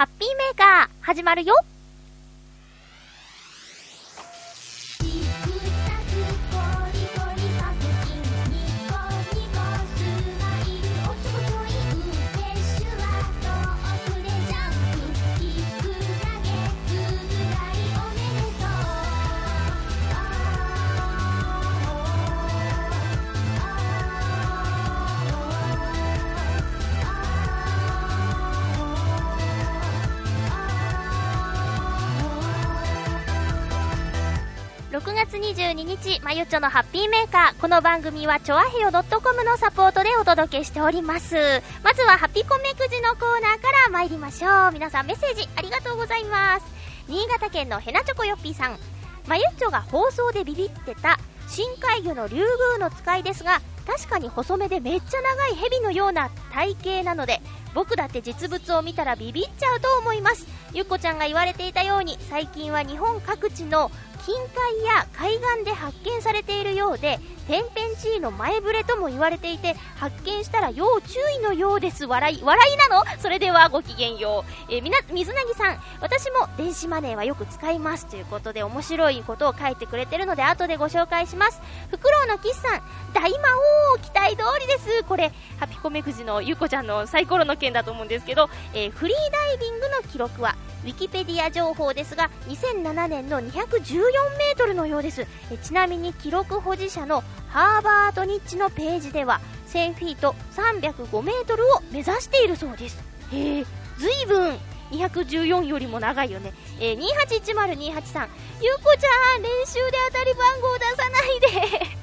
ハッピーメーカー、始まるよ。月22日、まゆっちょのハッピーメーカー。この番組は、ちょあへよ .com のサポートでお届けしております。まずは、ハピコメくじのコーナーから参りましょう。皆さんメッセージありがとうございます。新潟県のヘナチョコヨッピーさん。まゆっちょが放送でビビってた、深海魚の竜宮の使いですが、確かに細めでめっちゃ長い蛇のような体型なので、僕だって実物を見たらビビっちゃうと思います。ゆっこちゃんが言われていたように、最近は日本各地の近海や海岸で発見されているようで、天変地異の前触れとも言われていて、発見したら要注意のようです。笑い、笑いなの？それではごきげんよう。えー、みな、水なぎさん、私も電子マネーはよく使います。ということで、面白いことを書いてくれてるので、後でご紹介します。フクロウのキスさん、大魔王、期待通りです。これ、ハピコメくじのゆこちゃんのサイコロの件だと思うんですけど、えー、フリーダイビングの記録は、ウィキペディア情報ですが2007年の214メートルのようですえちなみに記録保持者のハーバードニッチのページでは1000フィート305メートルを目指しているそうですへえずいぶん214よりも長いよね。えー、281028さん。ゆうこちゃん、練習で当たり番号出さないで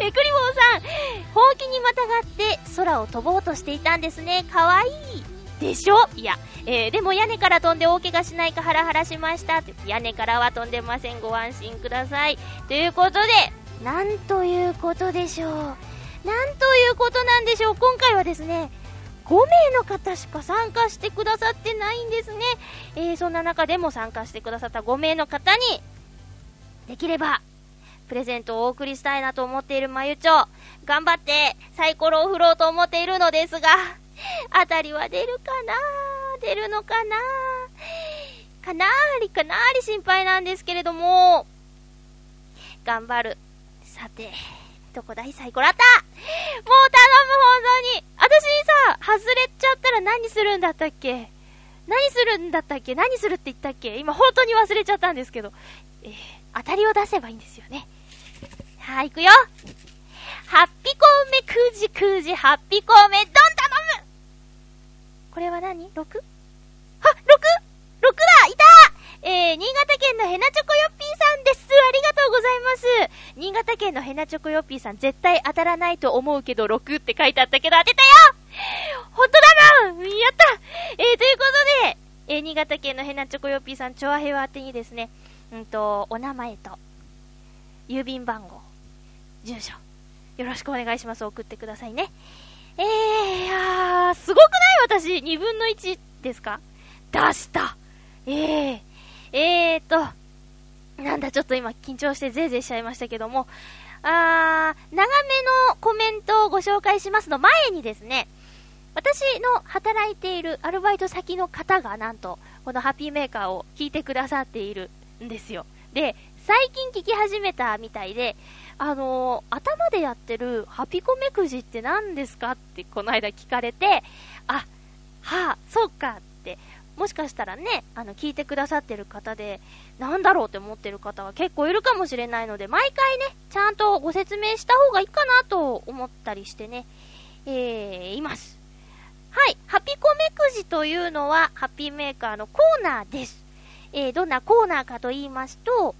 えクリボーさん、ほうきにまたがって空を飛ぼうとしていたんですね。かわいい。でしょ？いや、えー、でも屋根から飛んで大怪我しないかハラハラしました。屋根からは飛んでません。ご安心ください。ということで、なんということでしょう？なんということなんでしょう？今回はですね、5名の方しか参加してくださってないんですね。えー、そんな中でも参加してくださった5名の方に、できれば、プレゼントをお送りしたいなと思っているまゆちょ。頑張ってサイコロを振ろうと思っているのですが、当たりは出るかな？出るのかな？かなーりかなーり心配なんですけれども、頑張る。さて、どこだい？サイコラった。もう頼む、本当に。私にさ、外れちゃったら何するんだったっけ？何するんだったっけ？何するって言ったっけ？今本当に忘れちゃったんですけど。えー、当たりを出せばいいんですよね。はぁ、行くよ。ハッピコーメくじくじハッピコーメドン頼むこれは何 ?6? あ、6!6 だいたえー、新潟県のヘナチョコヨッピーさんです。ありがとうございます。新潟県のヘナチョコヨッピーさん、絶対当たらないと思うけど、6って書いてあったけど、当てたよほんとだなやったえー、ということで、えー、新潟県のヘナチョコヨッピーさん、チョアヘワ宛てにですね、うんと、お名前と、郵便番号、住所、よろしくお願いします。送ってくださいね。えー、いやー、すごくない？私、2分の1ですか？出した。えー、えーと、なんだ、ちょっと今緊張してぜいぜいしちゃいましたけども、あー、長めのコメントをご紹介しますの前にですね、私の働いているアルバイト先の方がなんと、このハッピーメーカーを聞いてくださっているんですよ。で、最近聞き始めたみたいで、あのー、頭でやってるハピコメくじって何ですかってこの間聞かれて、あ、はあ、そうかって、もしかしたらね、あの、聞いてくださってる方で、なんだろうって思ってる方は結構いるかもしれないので、毎回ね、ちゃんとご説明した方がいいかなと思ったりしてね、えー、います。はい、ハピコメくじというのは、ハッピーメーカーのコーナーです。えー、どんなコーナーかと言いますと、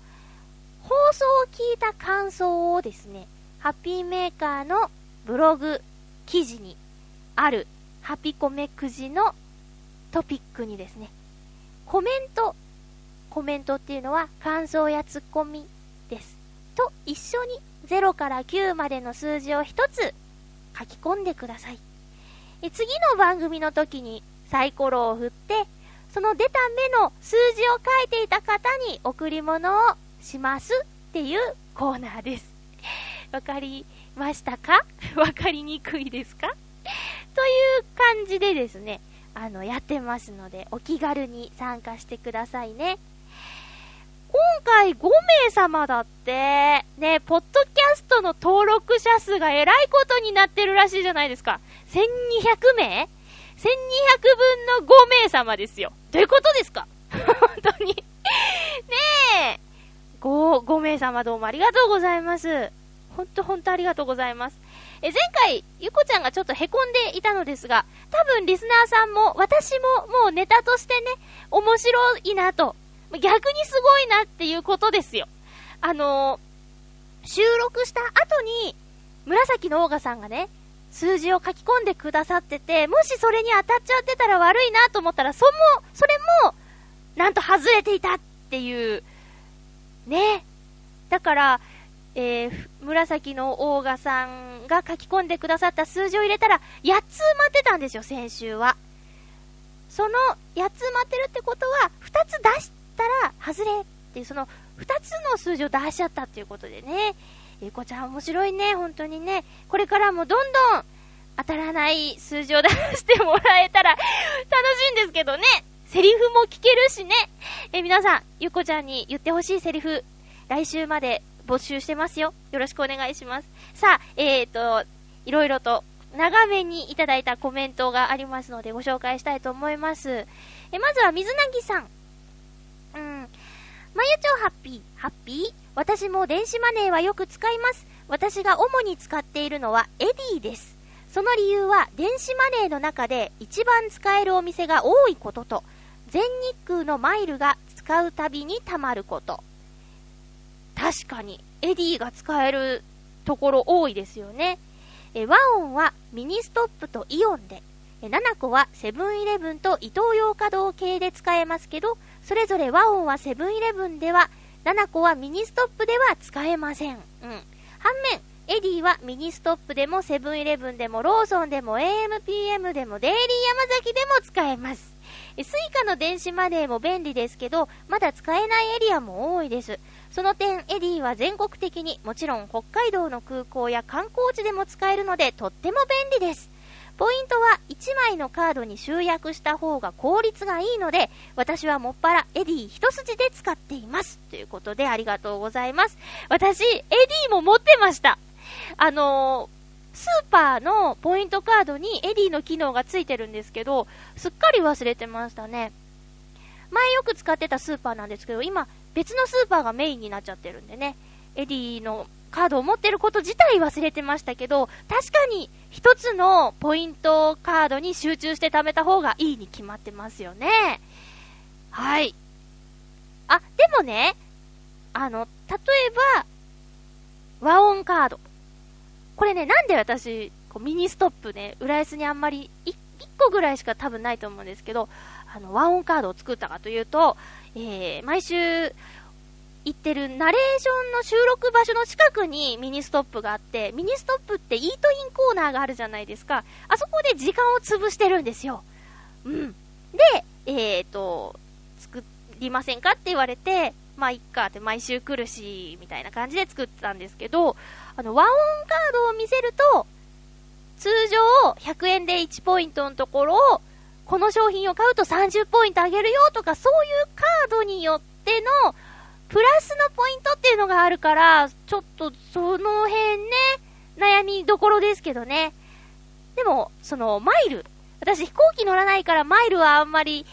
放送を聞いた感想をですね、ハッピーメーカーのブログ記事にあるハピコメくじのトピックにですね、コメント、コメントっていうのは感想やツッコミです。と一緒に0から9までの数字を1つ書き込んでください。え次の番組の時にサイコロを振って、その出た目の数字を書いていた方に贈り物をしますっていうコーナーです。わかりましたか？わかりにくいですか？という感じでですね、あの、やってますので、お気軽に参加してくださいね。今回5名様だって、ね、ポッドキャストの登録者数がえらいことになってるらしいじゃないですか。1200名 ?1200 分の5名様ですよ。どういうことですか？本当にねえ。5、5名様どうもありがとうございます。ほんとほんとありがとうございます。え、前回、ゆこちゃんがちょっと凹んでいたのですが、多分リスナーさんも、私ももうネタとしてね、面白いなと、逆にすごいなっていうことですよ。あのー、収録した後に、紫のオーガさんがね、数字を書き込んでくださってて、もしそれに当たっちゃってたら悪いなと思ったら、そも、それも、なんと外れていたっていう、ね。だから、えー、紫のオーガさんが書き込んでくださった数字を入れたら、8つ埋まってたんですよ、先週は。その8つ埋まってるってことは、2つ出したら外れっていう、その2つの数字を出しちゃったっていうことでね。ゆこちゃん面白いね、本当にね。これからもどんどん当たらない数字を出してもらえたら楽しいんですけどね。セリフも聞けるしね。え、皆さん、ゆこちゃんに言ってほしいセリフ、来週まで募集してますよ。よろしくお願いします。さあ、えーと、いろいろと長めにいただいたコメントがありますのでご紹介したいと思います。え、まずは水なぎさん。うん。まゆちょハッピー、ハッピー？私も電子マネーはよく使います。私が主に使っているのはエディです。その理由は電子マネーの中で一番使えるお店が多いことと、全日空のマイルが使うたびに貯まること。確かに、 Edy が使えるところ多いですよね。え WAON はミニストップとイオンで、え nanaco はセブンイレブンとイトーヨーカドー系で使えますけど、それぞれ WAON はセブンイレブンでは、 nanaco はミニストップでは使えません。うん。反面、 Edy はミニストップでもセブンイレブンでもローソンでも AMPM でもデイリーヤマザキでも使えます。 Suica の電子マネーも便利ですけど、まだ使えないエリアも多いです。その点、 Edy は全国的にもちろん北海道の空港や観光地でも使えるのでとっても便利です。ポイントは1枚のカードに集約した方が効率がいいので、私はもっぱら Edy 一筋で使っています。ということでありがとうございます。私、 Edy も持ってました。あのー、スーパーのポイントカードに Edy の機能がついてるんですけど、すっかり忘れてましたね。前よく使ってたスーパーなんですけど、今別のスーパーがメインになっちゃってるんでね、 Edy のカードを持ってること自体忘れてましたけど、確かに一つのポイントカードに集中して貯めた方がいいに決まってますよね。はい。あ、でもね、あの、例えば、 WAON カード。これね、なんで私、こうミニストップね、浦安にあんまり1、1個ぐらいしか多分ないと思うんですけど、あの、 WAON カードを作ったかというと、えー、毎週、行ってるナレーションの収録場所の近くにミニストップがあって、ミニストップってイートインコーナーがあるじゃないですか。あそこで時間を潰してるんですよ。うん。で、えっ、ー、と、作りませんかって言われて、まあ、いっかって毎週来るし、みたいな感じで作ったんですけど、あの、 WAONカードを見せると、通常100円で1ポイントのところを、この商品を買うと30ポイントあげるよとか、そういうカードによっての、プラスのポイントっていうのがあるから、ちょっとその辺ね、悩みどころですけどね。でも、その、マイル。私飛行機乗らないからマイルはあんまり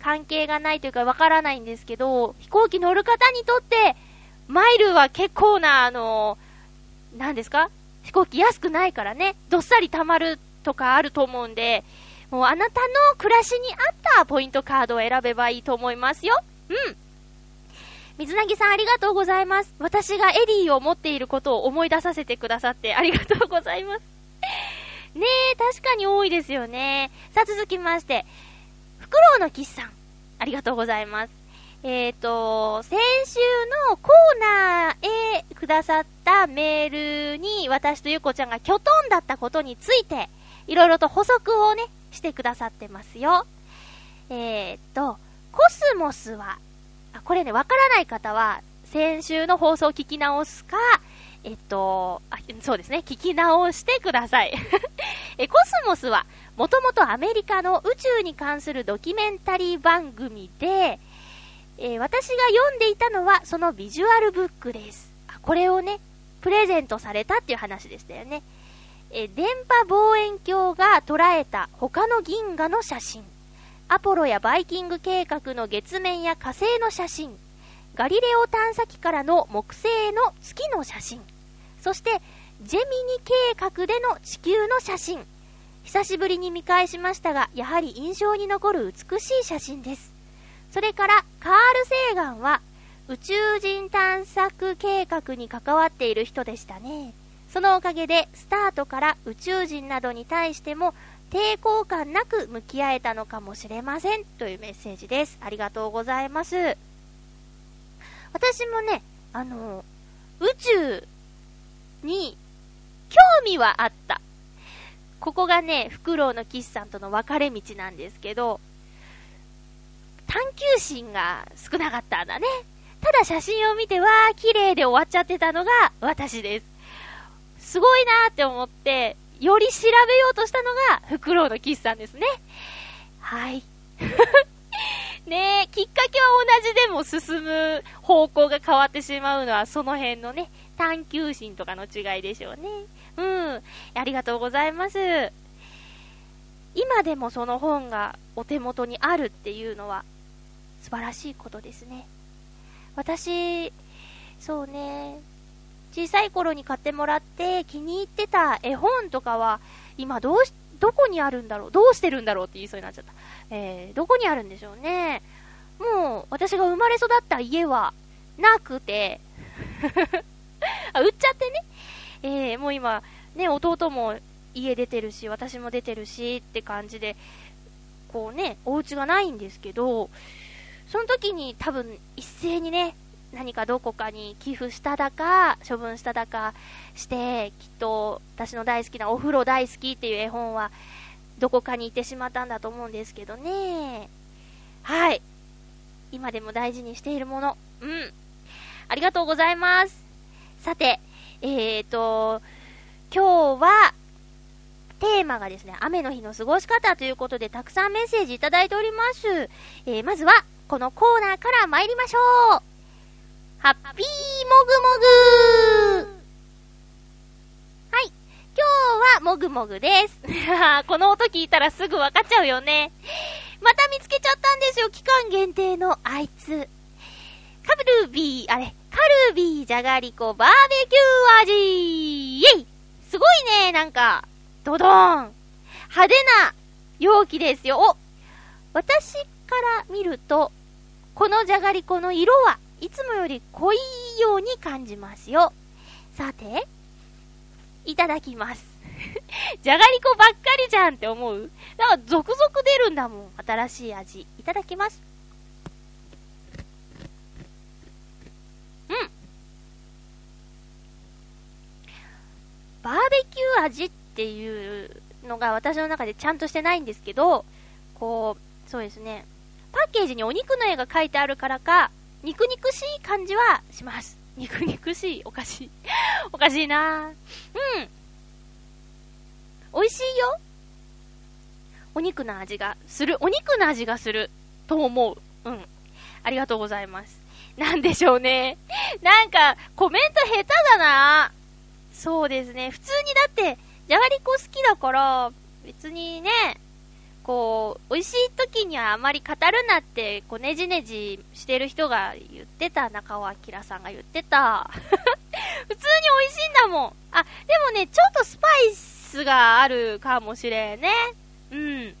関係がないというかわからないんですけど、飛行機乗る方にとって、マイルは結構な、あの、何ですか？飛行機安くないからね、どっさり貯まるとかあると思うんで、もうあなたの暮らしに合ったポイントカードを選べばいいと思いますよ。うん。水なぎさんありがとうございます。私がエディを持っていることを思い出させてくださってありがとうございます。ねえ、確かに多いですよね。さあ続きまして、フクロウのキスさん、ありがとうございます。えっ、ー、と、先週のコーナーへくださったメールに私とゆこちゃんがキョトンだったことについて、いろいろと補足をね、してくださってますよ。えっ、ー、と、コスモスはあこれね、わからない方は、先週の放送を聞き直すか、えっと、あ、そうですね、聞き直してください。え、コスモスは、もともとアメリカの宇宙に関するドキュメンタリー番組で、えー、私が読んでいたのはそのビジュアルブックです。あこれをね、プレゼントされたっていう話でしたよね。え電波望遠鏡が捉えた他の銀河の写真。アポロやバイキング計画の月面や火星の写真。ガリレオ探査機からの木星の月の写真。そして、ジェミニ計画での地球の写真。久しぶりに見返しましたが、やはり印象に残る美しい写真です。それから、カール・セーガンは、宇宙人探索計画に関わっている人でしたね。そのおかげで、スタートから宇宙人などに対しても、抵抗感なく向き合えたのかもしれません。というメッセージです。ありがとうございます。私もね、あの、宇宙に興味はあった。ここがね、フクロウのキスさんとの分かれ道なんですけど、探求心が少なかったんだね。ただ写真を見て、わー、綺麗で終わっちゃってたのが私です。すごいなーって思って、より調べようとしたのが、フクロウのキスさんですね。はい。ねえ、きっかけは同じでも進む方向が変わってしまうのは、その辺のね、探求心とかの違いでしょうね。うん。ありがとうございます。今でもその本がお手元にあるっていうのは、素晴らしいことですね。私、そうね、小さい頃に買ってもらって気に入ってた絵本とかは、今どうし、どこにあるんだろうどうしてるんだろうって言いそうになっちゃった。えー、どこにあるんでしょうね。もう、私が生まれ育った家は、なくて あ、売っちゃってね。えー、もう今、ね、弟も家出てるし、私も出てるしって感じで、こうね、お家がないんですけど、その時に多分一斉にね、何かどこかに寄付しただか、処分しただかして、きっと私の大好きなお風呂大好きっていう絵本は、どこかに行ってしまったんだと思うんですけどね。はい。今でも大事にしているもの。うん。ありがとうございます。さて、えーと、今日は、テーマがですね、雨の日の過ごし方ということで、たくさんメッセージいただいております。えー、まずは、このコーナーから参りましょうハッピーもぐもぐはい。今日はもぐもぐです。この音聞いたらすぐわかっちゃうよね。また見つけちゃったんですよ。期間限定のあいつ。カルビー、あれ、カルビーじゃがりこバーベキュー味イェイすごいね、なんか、ドドーン派手な容器ですよ。お私から見ると、このじゃがりこの色はいつもより濃いように感じますよ。さて、いただきます。じゃがりこばっかりじゃんって思うだから続々出るんだもん。新しい味。いただきます。うん。バーベキュー味っていうのが私の中でちゃんとしてないんですけど、こう、そうですね。パッケージにお肉の絵が書いてあるからか、肉肉しい感じはします。肉肉しいおかしい。おかしいなうん。美味しいよ。お肉の味がする。お肉の味がする。と思う。うん。ありがとうございます。なんでしょうね。なんか、コメント下手だな。そうですね。普通にだって、じゃがりこ好きだから、別にね、こう、美味しい時にはあまり語るなって、こう、ねじねじしてる人が言ってた、中尾明さんが言ってた。普通に美味しいんだもん。あ、でもね、ちょっとスパイスがあるかもしれんね。うん。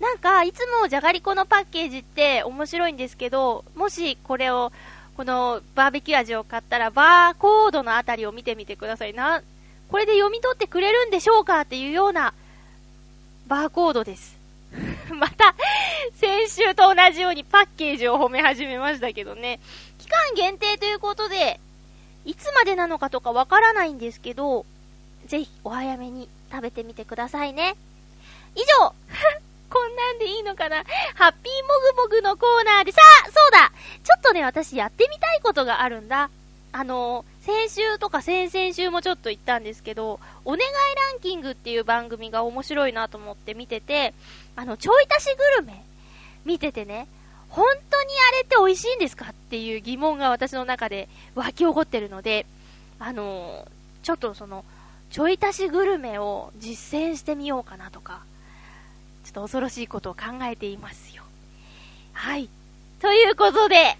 なんか、いつもじゃがりこのパッケージって面白いんですけど、もしこれを、このバーベキュー味を買ったら、バーコードのあたりを見てみてくださいな。これで読み取ってくれるんでしょうかっていうようなバーコードです。また、先週と同じようにパッケージを褒め始めましたけどね。期間限定ということで、いつまでなのかとかわからないんですけど、ぜひお早めに食べてみてくださいね。以上 こんなんでいいのかなハッピーもぐもぐのコーナーで、さあそうだちょっとね、私やってみたいことがあるんだ。あの、先週とか先々週もちょっと言ったんですけど、お願いランキングっていう番組が面白いなと思って見てて、あの、ちょい足しグルメ見ててね、本当にあれって美味しいんですかっていう疑問が私の中で湧き起こってるので、あのちょっとその、ちょい足しグルメを実践してみようかなとか、ちょっと恐ろしいことを考えていますよ。はい。ということで、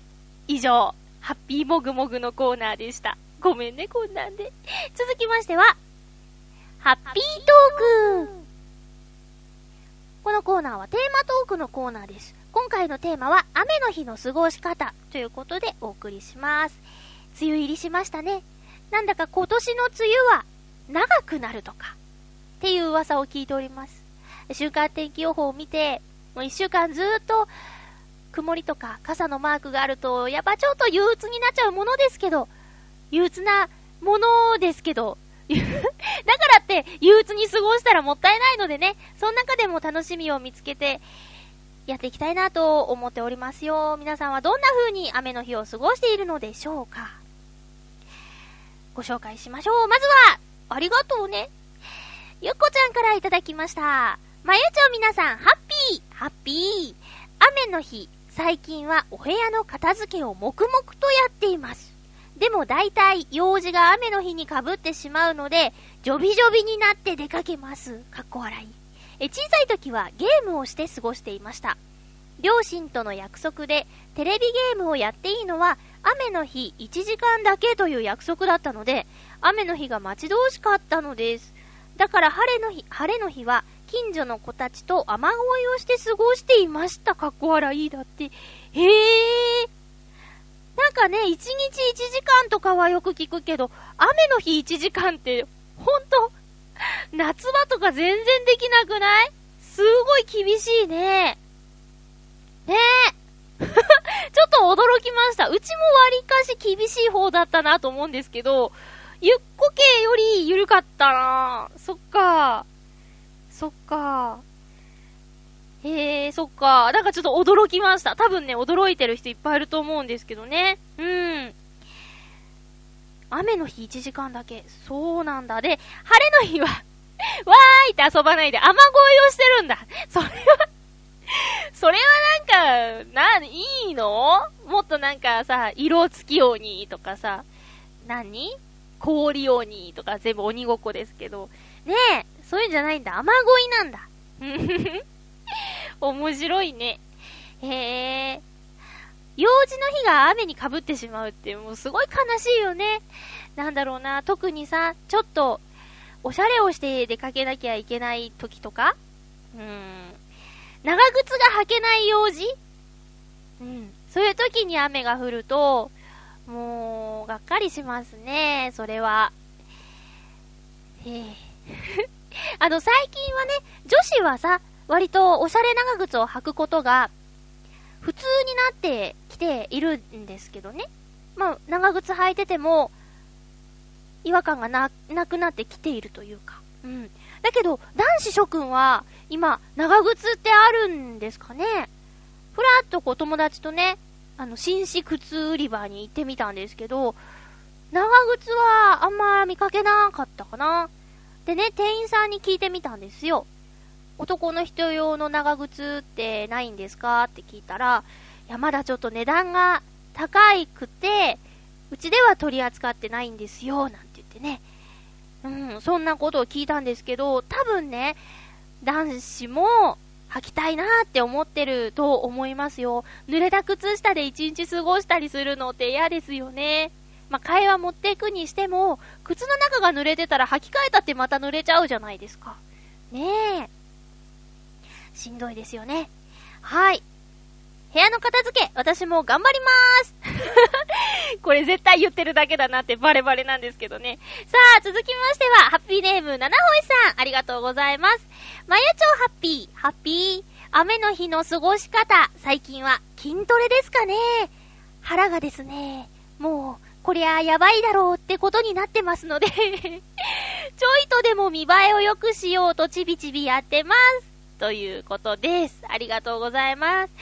以上、ハッピーもぐもぐのコーナーでした。ごめんね、こんなんで。続きましては、ハッピートークこのコーナーはテーマトークのコーナーです。今回のテーマは雨の日の過ごし方ということでお送りします。梅雨入りしましたね。なんだか今年の梅雨は長くなるとかっていう噂を聞いております。週間天気予報を見て、もう一週間ずっと曇りとか傘のマークがあると、やっぱちょっと憂鬱になっちゃうものですけど、憂鬱なものですけど、だからって憂鬱に過ごしたらもったいないのでね、その中でも楽しみを見つけて、やっていきたいなと思っておりますよ。皆さんはどんな風に雨の日を過ごしているのでしょうかご紹介しましょう。まずは、ありがとうね。ゆっこちゃんからいただきました。まゆちょ皆さん、ハッピーハッピー雨の日、最近はお部屋の片付けを黙々とやっています。でも大体用事が雨の日に被ってしまうので、ジョビジョビになって出かけます。かっこ笑い。え、小さい時はゲームをして過ごしていました。両親との約束でテレビゲームをやっていいのは雨の日1時間だけという約束だったので、雨の日が待ち遠しかったのです。だから晴れの日、晴れの日は近所の子たちと雨乞いをして過ごしていました。かっこ笑いだって。へえ。なんかね、1日1時間とかはよく聞くけど、雨の日1時間って、ほんと、夏場とか全然できなくない？すごい厳しいね。ねえ。ちょっと驚きました。うちも割かし厳しい方だったなと思うんですけど、ゆっこ系より緩かったなそっか。そっか。へえ、そっか。なんかちょっと驚きました。多分ね、驚いてる人いっぱいいると思うんですけどね。うん。雨の日1時間だけ。そうなんだ。で、晴れの日は わーいって遊ばないで雨乞いをしてるんだ。それはそれはなんか、な、いいの？もっとなんかさ、色付き鬼とかさ、何？氷鬼とか全部鬼ごっこですけど。ねえ、そういうんじゃないんだ。雨乞いなんだ。面白いね。へえ。用事の日が雨に被ってしまうってもうすごい悲しいよね。なんだろうな、特にさ、ちょっと、おしゃれをして出かけなきゃいけない時とかうん。長靴が履けない用事うん。そういう時に雨が降ると、もう、がっかりしますね、それは。へえ。あの、最近はね、女子はさ、割とおしゃれ長靴を履くことが、普通になってきているんですけどね。まあ、長靴履いてても、違和感がな、なくなってきているというか。うん。だけど、男子諸君は、今、長靴ってあるんですかねふらっとこう友達とね、あの、紳士靴売り場に行ってみたんですけど、長靴はあんま見かけなかったかな。でね、店員さんに聞いてみたんですよ。男の人用の長靴ってないんですか？って聞いたら、いや、まだちょっと値段が高いくて、うちでは取り扱ってないんですよ、なんて言ってね。うん、そんなことを聞いたんですけど、多分ね、男子も履きたいなって思ってると思いますよ。濡れた靴下で一日過ごしたりするのって嫌ですよね。まあ、会話持っていくにしても、靴の中が濡れてたら履き替えたってまた濡れちゃうじゃないですか。ねえ。しんどいですよね。はい。部屋の片付け、私も頑張りまーす これ絶対言ってるだけだなってバレバレなんですけどね。さあ、続きましては、ハッピーネーム、七ほいさん、ありがとうございます。まゆちょハッピー、ハッピー。雨の日の過ごし方、最近は筋トレですかね。腹がですね、もう、こりゃやばいだろうってことになってますので ちょいとでも見栄えを良くしようとちびちびやってます。ということです。ありがとうございます。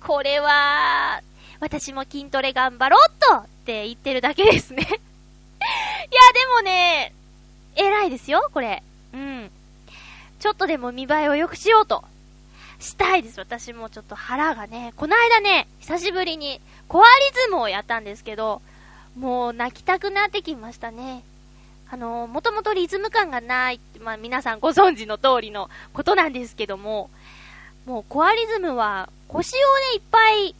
これは、私も筋トレ頑張ろうっとって言ってるだけですね いや、でもね、偉いですよ、これ。うん。ちょっとでも見栄えを良くしようと。したいです。私もちょっと腹がね、この間ね、久しぶりに、コアリズムをやったんですけど、もう泣きたくなってきましたね。あの、もともとリズム感がないって、まあ皆さんご存知の通りのことなんですけども、もうコアリズムは腰をね、いっぱい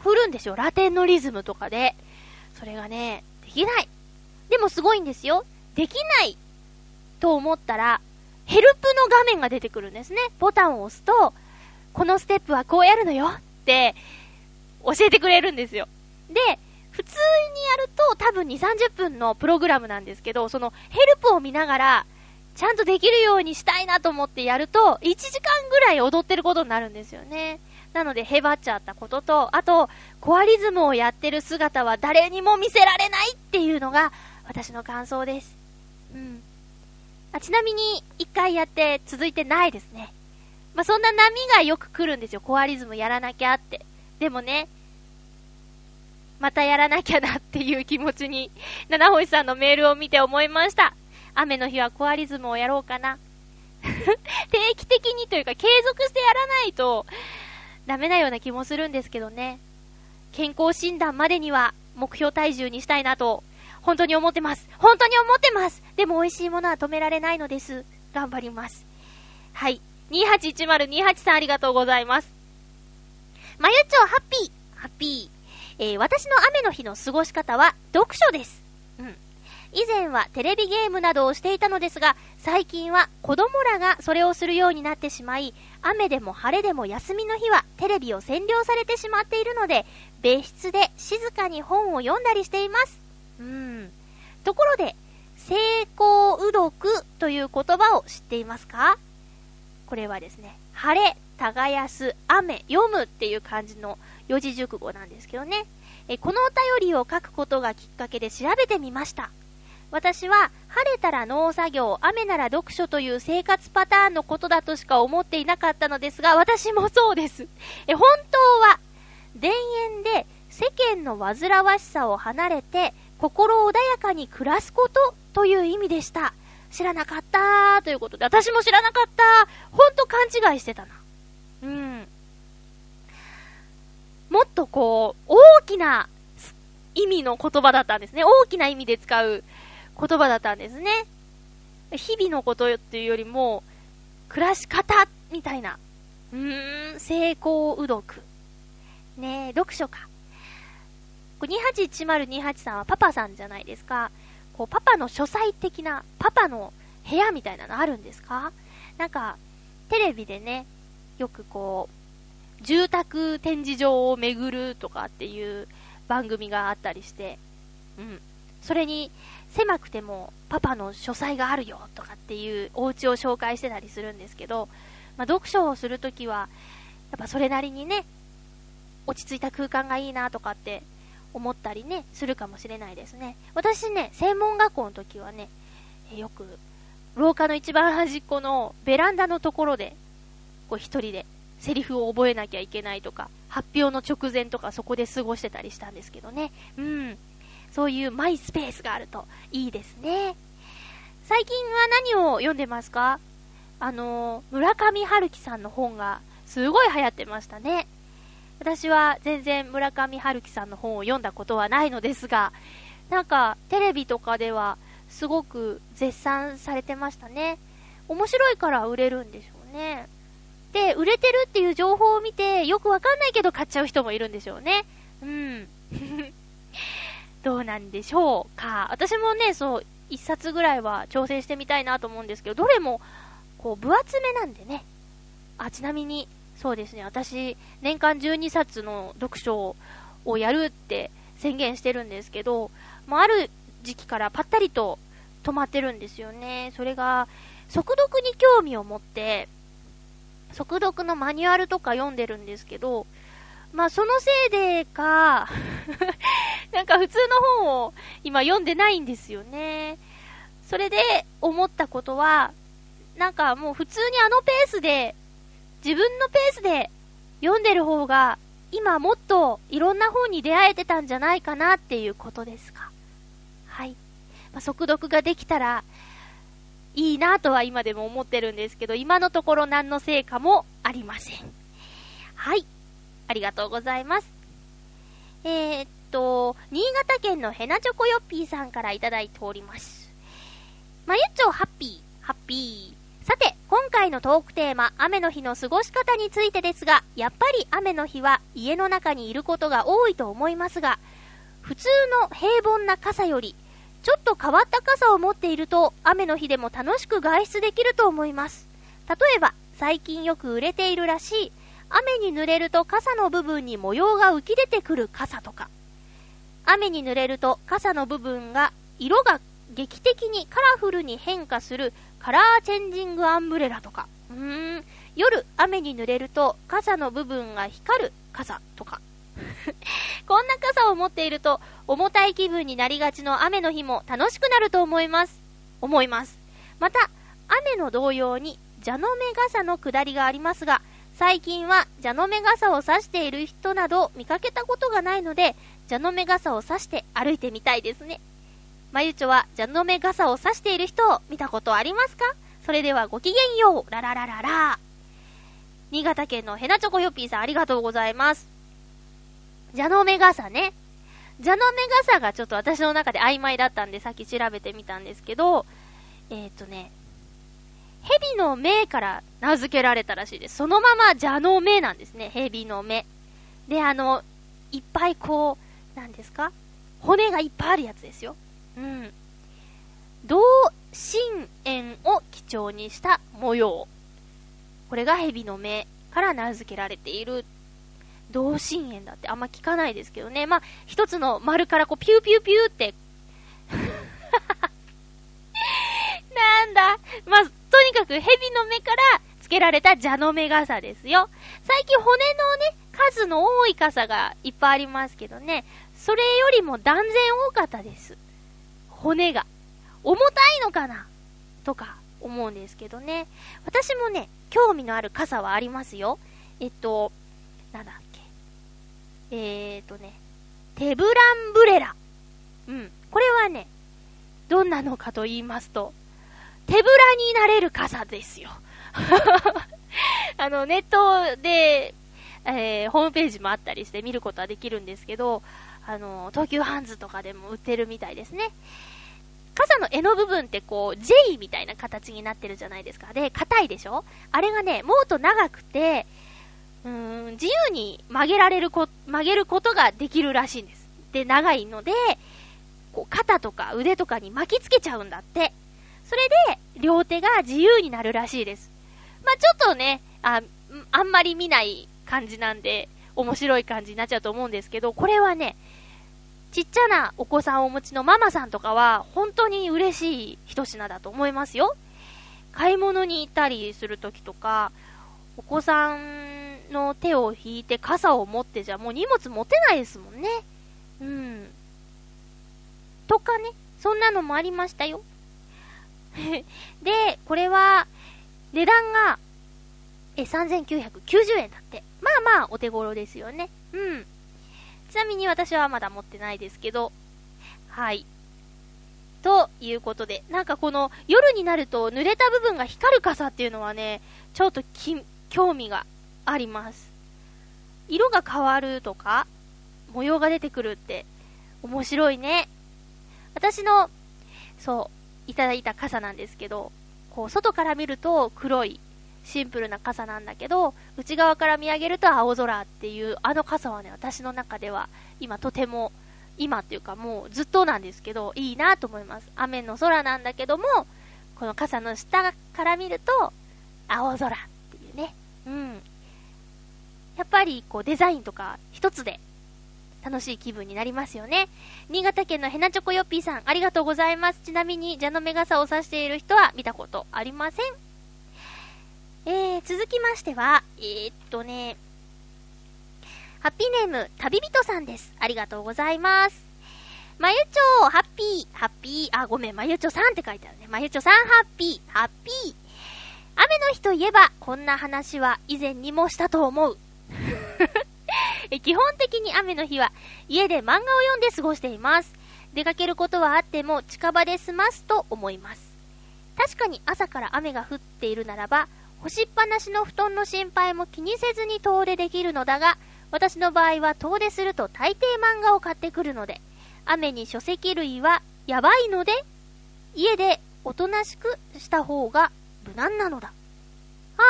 振るんですよ。ラテンのリズムとかで。それがね、できない。でもすごいんですよ。できないと思ったら、ヘルプの画面が出てくるんですね。ボタンを押すと、このステップはこうやるのよって教えてくれるんですよ。で、普通にやると多分2、30分のプログラムなんですけど、そのヘルプを見ながら、ちゃんとできるようにしたいなと思ってやると、1時間ぐらい踊ってることになるんですよね。なので、へばっちゃったことと、あと、コアリズムをやってる姿は誰にも見せられないっていうのが、私の感想です。うん。あ、ちなみに、一回やって続いてないですね。まあ、そんな波がよく来るんですよ。コアリズムやらなきゃって。でもね、またやらなきゃなっていう気持ちに、七星さんのメールを見て思いました。雨の日はコアリズムをやろうかな。定期的にというか継続してやらないとダメなような気もするんですけどね。健康診断までには目標体重にしたいなと、本当に思ってます。本当に思ってますでも美味しいものは止められないのです。頑張ります。はい。281028さんありがとうございます。まゆちょハッピーハッピー。えー、私の雨の日の過ごし方は読書です。うん。以前はテレビゲームなどをしていたのですが、最近は子供らがそれをするようになってしまい、雨でも晴れでも休みの日はテレビを占領されてしまっているので、別室で静かに本を読んだりしています。うん。ところで、成功うどくという言葉を知っていますか？これはですね、晴れ、耕す、雨、読むっていう感じの四字熟語なんですけどね。えこのお便りを書くことがきっかけで調べてみました。私は、晴れたら農作業、雨なら読書という生活パターンのことだとしか思っていなかったのですが、私もそうです。え、本当は、田園で世間の煩わしさを離れて、心穏やかに暮らすことという意味でした。知らなかったということで、私も知らなかったほんと勘違いしてたな。うん。こう、大きな意味の言葉だったんですね。大きな意味で使う言葉だったんですね。日々のことっていうよりも、暮らし方みたいな。うーん、成功うどく。ねえ、読書か。281028さんはパパさんじゃないですか。こう、パパの書斎的な、パパの部屋みたいなのあるんですか？なんか、テレビでね、よくこう、住宅展示場を巡るとかっていう番組があったりして、うん。それに、狭くてもパパの書斎があるよとかっていうお家を紹介してたりするんですけど、まあ、読書をするときは、やっぱそれなりにね、落ち着いた空間がいいなとかって思ったりね、するかもしれないですね。私ね、専門学校の時はね、よく、廊下の一番端っこのベランダのところで、こう一人でセリフを覚えなきゃいけないとか、発表の直前とかそこで過ごしてたりしたんですけどね。うん。そういうマイスペースがあるといいですね。最近は何を読んでますか？あの、村上春樹さんの本がすごい流行ってましたね。私は全然村上春樹さんの本を読んだことはないのですが、なんかテレビとかではすごく絶賛されてましたね。面白いから売れるんでしょうね。で、売れてるっていう情報を見てよくわかんないけど買っちゃう人もいるんでしょうね。うん。どうなんでしょうか。私もね、そう、一冊ぐらいは挑戦してみたいなと思うんですけど、どれも、こう、分厚めなんでね。あ、ちなみに、そうですね、私、年間12冊の読書をやるって宣言してるんですけど、もうある時期からぱったりと止まってるんですよね。それが、速読に興味を持って、速読のマニュアルとか読んでるんですけど、まあそのせいでか なんか普通の本を今読んでないんですよね。それで思ったことは、なんかもう普通にあのペースで、自分のペースで読んでる方が今もっといろんな本に出会えてたんじゃないかなっていうことですか。はい。まあ、速読ができたらいいなとは今でも思ってるんですけど、今のところ何の成果もありません。はい。ありがとうございます。えー、っと、新潟県のヘナチョコヨッピーさんからいただいております。まゆっちょハッピー、ハッピー。さて、今回のトークテーマ、雨の日の過ごし方についてですが、やっぱり雨の日は家の中にいることが多いと思いますが、普通の平凡な傘よりちょっと変わった傘を持っていると雨の日でも楽しく外出できると思います。例えば、最近よく売れているらしい、雨に濡れると傘の部分に模様が浮き出てくる傘とか、雨に濡れると傘の部分が色が劇的にカラフルに変化するカラーチェンジングアンブレラとか、うーん、夜雨に濡れると傘の部分が光る傘とか、こんな傘を持っていると、重たい気分になりがちの雨の日も楽しくなると思います。思います。また、雨の同様に、蛇の目傘の下りがありますが、最近は蛇の目傘を差している人など見かけたことがないので、蛇の目傘を差して歩いてみたいですね。まゆちょは蛇の目傘を差している人を見たことありますか？それではごきげんよう、ラララララ。新潟県のヘナチョコヨッピーさんありがとうございます。蛇の目傘ね。蛇の目傘がちょっと私の中で曖昧だったんでさっき調べてみたんですけど、えっ、ー、とね、蛇の目から名付けられたらしいです。そのまま蛇の目なんですね。蛇の目。で、あの、いっぱいこう、なんですか？骨がいっぱいあるやつですよ。うん。同心円を基調にした模様。これが蛇の目から名付けられている同心円だってあんま聞かないですけどね。まあ、一つの丸からこう、ピューピューピューって、なんだ。まあ、とにかく蛇の目から付けられた蛇の目傘ですよ。最近骨のね、数の多い傘がいっぱいありますけどね。それよりも断然多かったです。骨が。重たいのかな？とか思うんですけどね。私もね、興味のある傘はありますよ。えっと、なんだ、えーとね、手ブランブレラ。うん。これはね、どんなのかと言いますと、手ぶらになれる傘ですよ。あの、ネットで、えー、ホームページもあったりして見ることはできるんですけど、あの、東急ハンズとかでも売ってるみたいですね。傘の柄の部分ってこう、J みたいな形になってるじゃないですか。で、硬いでしょ？あれがね、もっと長くて、うーん、自由に曲げられるこ、曲げることができるらしいんです。で、長いので、こう、肩とか腕とかに巻きつけちゃうんだって。それで、両手が自由になるらしいです。まあ、ちょっとね、あ、あんまり見ない感じなんで、面白い感じになっちゃうと思うんですけど、これはね、ちっちゃなお子さんをお持ちのママさんとかは、本当に嬉しい一品だと思いますよ。買い物に行ったりするときとか、お子さんの手を引いて傘を持ってじゃもう荷物持てないですもんね。うん。とかね、そんなのもありましたよ。で、これは、値段が、え、3990円だって。まあまあ、お手頃ですよね。うん。ちなみに私はまだ持ってないですけど、はい。ということで、なんかこの夜になると濡れた部分が光る傘っていうのはね、ちょっと、興味があります。色が変わるとか、模様が出てくるって面白いね。私の、そう、いただいた傘なんですけど、こう、外から見ると黒い、シンプルな傘なんだけど、内側から見上げると青空っていう、あの傘はね、私の中では、今とても、今っていうかもうずっとなんですけど、いいなと思います。雨の空なんだけども、この傘の下から見ると、青空っていうね。うん。やっぱりこうデザインとか一つで楽しい気分になりますよね。新潟県のヘナチョコヨッピーさん、ありがとうございます。ちなみに、蛇の目傘を差している人は見たことありません。えー、続きましては、えー、っとね、ハッピーネーム、旅人さんです。ありがとうございます。まゆちょハッピー、ハッピー、あ、ごめん、まゆちょさんって書いてあるね。まゆちょさん、ハッピー、ハッピー。雨の日といえば、こんな話は以前にもしたと思う。基本的に雨の日は家で漫画を読んで過ごしています。出かけることはあっても近場で済ますと思います。確かに朝から雨が降っているならば、干しっぱなしの布団の心配も気にせずに遠出できるのだが、私の場合は遠出すると大抵漫画を買ってくるので、雨に書籍類はやばいので、家でおとなしくした方が無難なのだ。ああ、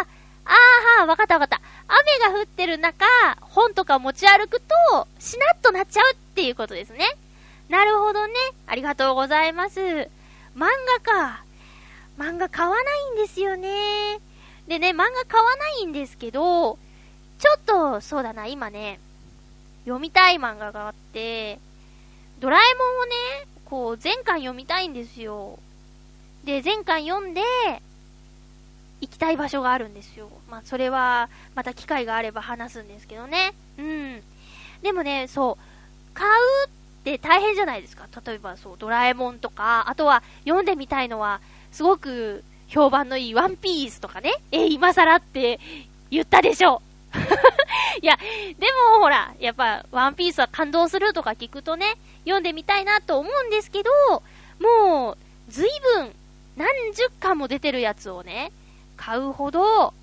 ああ、ああ、わかったわかった。雨が降ってる中、本とか持ち歩くと、しなっとなっちゃうっていうことですね。なるほどね。ありがとうございます。漫画か。漫画買わないんですよね。でね、漫画買わないんですけど、ちょっと、そうだな、今ね、読みたい漫画があって、ドラえもんをね、こう、全巻読みたいんですよ。で、全巻読んで、行きたい場所があるんですよ。まあ、それは、また機会があれば話すんですけどね。うん。でもね、そう、買うって大変じゃないですか。例えばそう、ドラえもんとか、あとは読んでみたいのは、すごく評判のいいワンピースとかね。え、今更って言ったでしょ。いや、でもほら、やっぱ、ワンピースは感動するとか聞くとね、読んでみたいなと思うんですけど、もう、ずいぶん、何十巻も出てるやつをね、買うほど、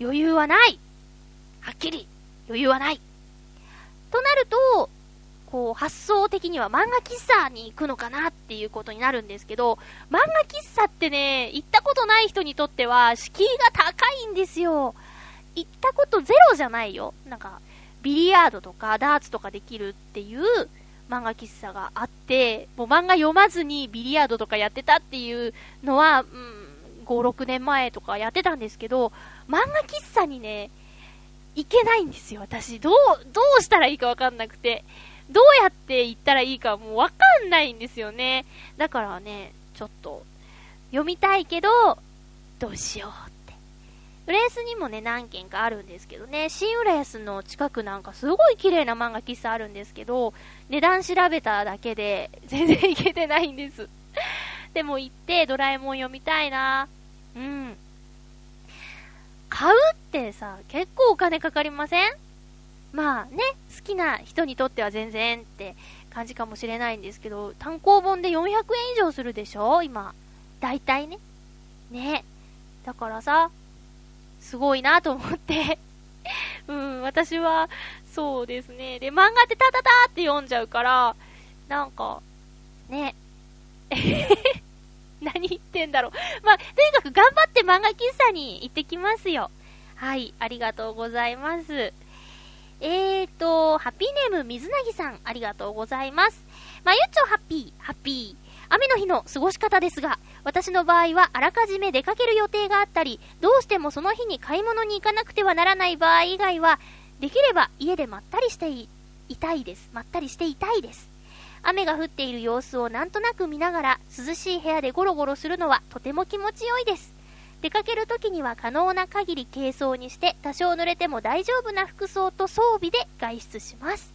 余裕はない。はっきり、余裕はない。となると、こう、発想的には漫画喫茶に行くのかなっていうことになるんですけど、漫画喫茶ってね、行ったことない人にとっては、敷居が高いんですよ。行ったことゼロじゃないよ。なんか、ビリヤードとかダーツとかできるっていう漫画喫茶があって、もう漫画読まずにビリヤードとかやってたっていうのは、うん、5、6年前とかやってたんですけど、漫画喫茶にね、行けないんですよ、私。どう、どうしたらいいかわかんなくて。どうやって行ったらいいかもうわかんないんですよね。だからね、ちょっと、読みたいけど、どうしようって。浦安にもね、何軒かあるんですけどね、新浦安の近くなんかすごい綺麗な漫画喫茶あるんですけど、値段調べただけで、全然行けてないんです。でも行って、ドラえもん読みたいな。うん。買うってさ、結構お金かかりません？まあね、好きな人にとっては全然って感じかもしれないんですけど、単行本で400円以上するでしょ？今。大体ね。ね。だからさ、すごいなと思って うん、私は、そうですね。で、漫画ってタタタって読んじゃうから、なんか、ね。何言ってんだろう。まあ、とにかく頑張って漫画喫茶に行ってきますよ。はい、ありがとうございます。えーと、ハッピーネーム水なぎさん、ありがとうございます。まゆっちょハッピー、ハッピー。雨の日の過ごし方ですが、私の場合はあらかじめ出かける予定があったり、どうしてもその日に買い物に行かなくてはならない場合以外は、できれば家でまったりしていたいです。まったりしていたいです。雨が降っている様子をなんとなく見ながら涼しい部屋でゴロゴロするのはとても気持ちよいです。出かけるときには可能な限り軽装にして多少濡れても大丈夫な服装と装備で外出します。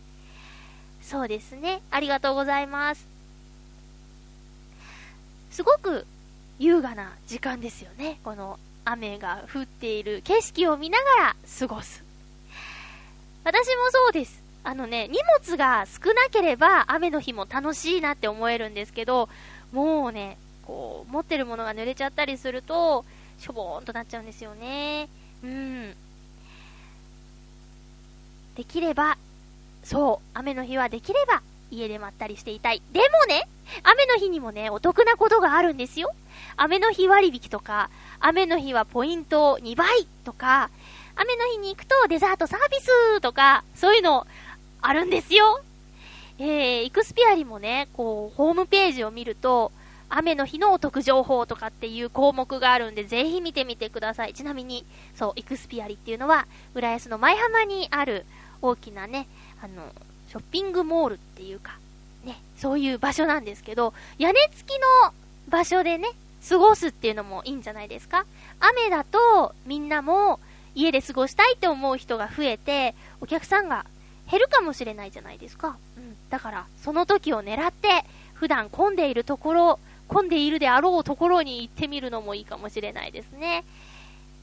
そうですね。ありがとうございます。すごく優雅な時間ですよね。この雨が降っている景色を見ながら過ごす。私もそうです。あのね、荷物が少なければ雨の日も楽しいなって思えるんですけど、もうね、こう、持ってるものが濡れちゃったりすると、しょぼーんとなっちゃうんですよね。うん。できれば、そう、雨の日はできれば、家でまったりしていたい。でもね、雨の日にもね、お得なことがあるんですよ。雨の日割引とか、雨の日はポイント2倍とか、雨の日に行くとデザートサービスとか、そういうのあるんですよ。えー、イクスピアリもね、こう、ホームページを見ると、雨の日のお得情報とかっていう項目があるんで、ぜひ見てみてください。ちなみに、そう、イクスピアリっていうのは、浦安の舞浜にある大きなね、あの、ショッピングモールっていうか、ね、そういう場所なんですけど、屋根付きの場所でね、過ごすっていうのもいいんじゃないですか雨だと、みんなも家で過ごしたいって思う人が増えて、お客さんが減るかもしれないじゃないですか。うん。だから、その時を狙って、普段混んでいるところ、混んでいるであろうところに行ってみるのもいいかもしれないですね。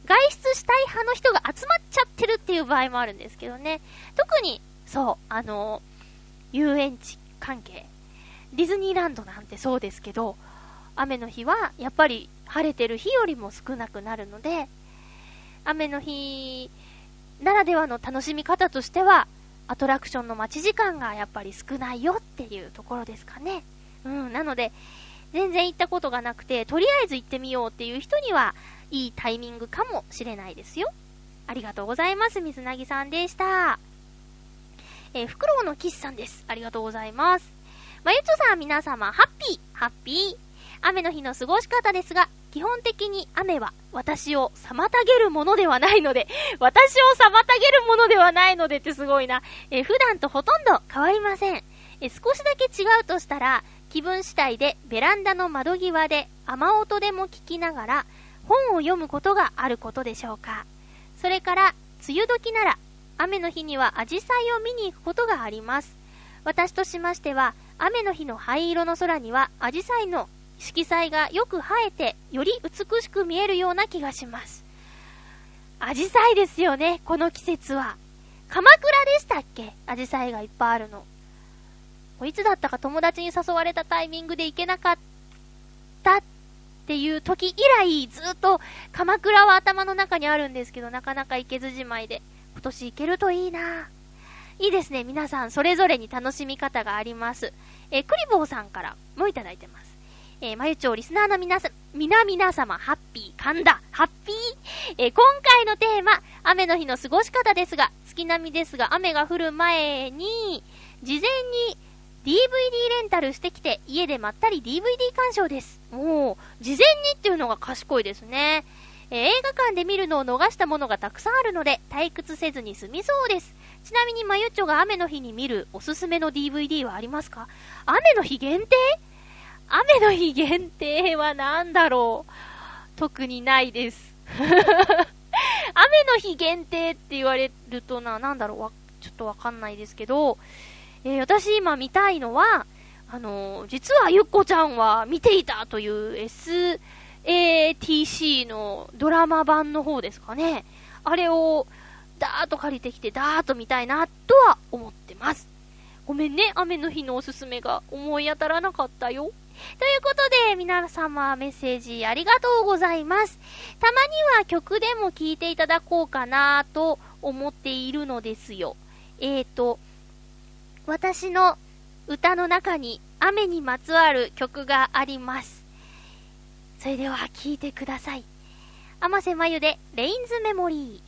外出したい派の人が集まっちゃってるっていう場合もあるんですけどね。特に、そう、あの、遊園地関係。ディズニーランドなんてそうですけど、雨の日はやっぱり晴れてる日よりも少なくなるので、雨の日ならではの楽しみ方としては、アトラクションの待ち時間がやっぱり少ないよっていうところですかね。うん、なので、全然行ったことがなくて、とりあえず行ってみようっていう人には、いいタイミングかもしれないですよ。ありがとうございます。水なぎさんでした。えー、フクロウのキスさんです。ありがとうございます。まゆちょさん皆様、ハッピー、ハッピー。雨の日の過ごし方ですが、基本的に雨は私を妨げるものではないので、私を妨げるものではないのでってすごいな。え普段とほとんど変わりません。え少しだけ違うとしたら、気分次第でベランダの窓際で雨音でも聞きながら本を読むことがあることでしょうか。それから、梅雨時なら雨の日にはアジサイを見に行くことがあります。私としましては、雨の日の灰色の空にはアジサイの色彩がよく映えて、より美しく見えるような気がします。アジサイですよね、この季節は。鎌倉でしたっけ？アジサイがいっぱいあるの。いつだったか友達に誘われたタイミングで行けなかったっていう時以来、ずっと鎌倉は頭の中にあるんですけど、なかなか行けずじまいで、今年行けるといいないいですね、皆さんそれぞれに楽しみ方があります。えクリボーさんからもいただいてます。えー、まゆちょうリスナーの皆さん、皆様、ハッピー、神田、ハッピー？えー、今回のテーマ、雨の日の過ごし方ですが、月並みですが、雨が降る前に、事前に DVD レンタルしてきて、家でまったり DVD 鑑賞です。もう、事前にっていうのが賢いですね。えー、映画館で見るのを逃したものがたくさんあるので、退屈せずに済みそうです。ちなみに、まゆっちょが雨の日に見るおすすめの DVD はありますか？雨の日限定？雨の日限定は何だろう？特にないです。雨の日限定って言われるとな、なんだろう？わ、ちょっとわかんないですけど、えー、私今見たいのは、あのー、実はゆっこちゃんは見ていたという SATC のドラマ版の方ですかね。あれを、ダーッと借りてきて、ダーッと見たいな、とは思ってます。ごめんね、雨の日のおすすめが思い当たらなかったよ。ということで、皆様メッセージありがとうございます。たまには曲でも聴いていただこうかなと思っているのですよ。えーと、私の歌の中に雨にまつわる曲があります。それでは聴いてください。甘瀬まゆでレインズメモリー。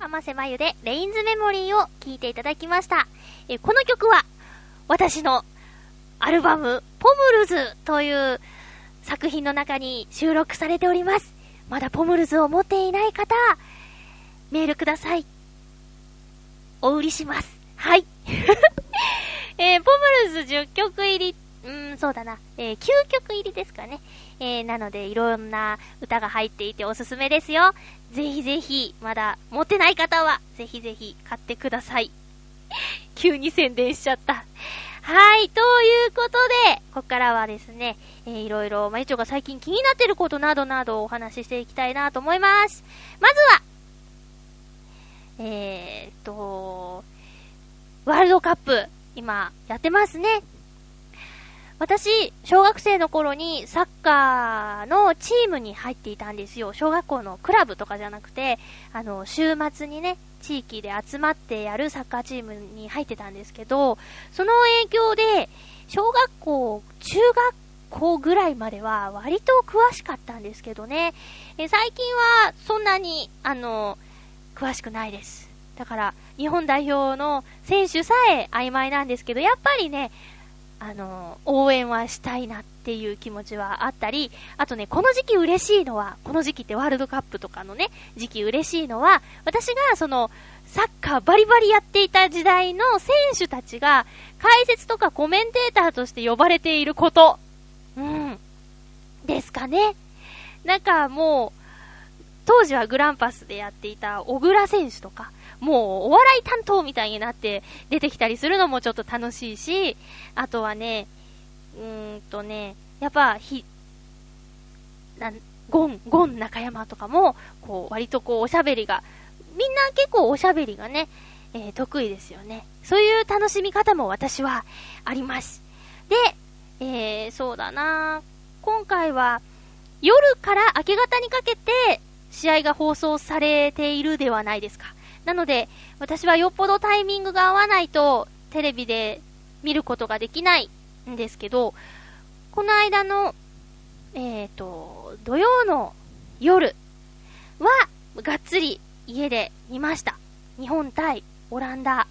甘瀬まゆでレインズメモリーを聴いていただきました。えこの曲は、私のアルバム、ポムルズという作品の中に収録されております。まだポムルズを持っていない方、メールください。お売りします。はい。えー、ポムルズ10曲入り、うん、そうだな、えー、9曲入りですかね。えー、なので、いろんな歌が入っていておすすめですよ。ぜひぜひ、まだ持ってない方は、ぜひぜひ買ってください。急に宣伝しちゃった。はい、ということで、ここからはですね、えー、いろいろ、まゆちょが最近気になってることなどなどをお話ししていきたいなと思います。まずは、えーと、ワールドカップ、今、やってますね。私、小学生の頃にサッカーのチームに入っていたんですよ。小学校のクラブとかじゃなくて、あの、週末にね、地域で集まってやるサッカーチームに入ってたんですけど、その影響で、小学校、中学校ぐらいまでは割と詳しかったんですけどね。え最近はそんなに、あの、詳しくないです。だから、日本代表の選手さえ曖昧なんですけど、やっぱりね、あの、応援はしたいなっていう気持ちはあったり、あとね、この時期嬉しいのは、この時期ってワールドカップとかのね、時期嬉しいのは、私がその、サッカーバリバリやっていた時代の選手たちが、解説とかコメンテーターとして呼ばれていること。うん。ですかね。なんかもう、当時はグランパスでやっていた小倉選手とか、もうお笑い担当みたいになって出てきたりするのもちょっと楽しいし、あとはね、うーんとね、やっぱ、ひ、なん、ゴン、ゴン中山とかも、こう、割とこう、おしゃべりが、みんな結構おしゃべりがね、えー、得意ですよね。そういう楽しみ方も私はあります。で、えー、そうだな今回は、夜から明け方にかけて、試合が放送されているではないですか。なので、私はよっぽどタイミングが合わないと、テレビで見ることができないんですけど、この間の、えっ、ー、と、土曜の夜は、がっつり家で見ました。日本対オランダ。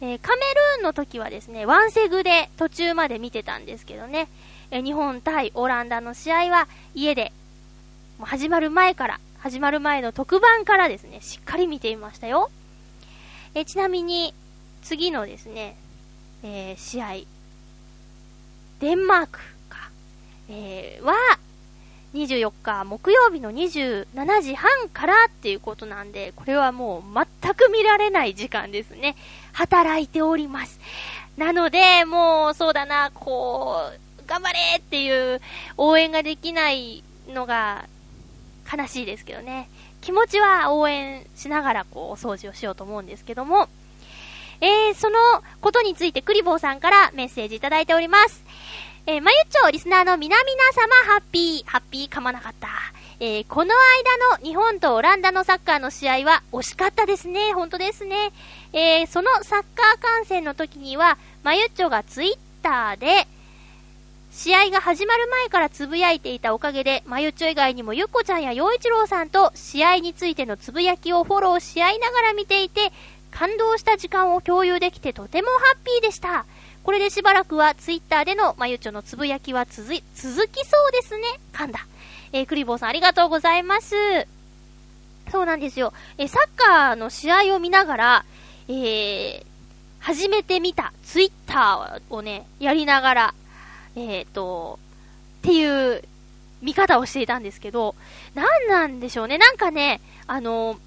えー、カメルーンの時はですね、ワンセグで途中まで見てたんですけどね、えー、日本対オランダの試合は家で、もう始まる前から始まる前の特番からですね、しっかり見ていましたよ。えちなみに、次のですね、えー、試合、デンマークか、えー、は、24日木曜日の27時半からっていうことなんで、これはもう全く見られない時間ですね。働いております。なので、もうそうだな、こう、頑張れっていう応援ができないのが悲しいですけどね。気持ちは応援しながらこう、お掃除をしようと思うんですけども、えー、そのことについてクリボーさんからメッセージいただいております。えー、まゆっちょ、リスナーの皆々様、ハッピー、ハッピー噛まなかった。えー、この間の日本とオランダのサッカーの試合は惜しかったですね。本当ですね。えー、そのサッカー観戦の時には、まゆっちょがツイッターで、試合が始まる前からつぶやいていたおかげで、まゆちょ以外にもゆっこちゃんや陽一郎さんと試合についてのつぶやきをフォローし合いながら見ていて、感動した時間を共有できてとてもハッピーでした。これでしばらくはツイッターでのまゆちょのつぶやきは続続きそうですね。噛んだ。えー、クリボーさんありがとうございます。そうなんですよ。えー、サッカーの試合を見ながら、えー、初めて見たツイッターをね、やりながら、えっ、ー、と、っていう見方をしていたんですけど、なんなんでしょうね。なんかね、あの、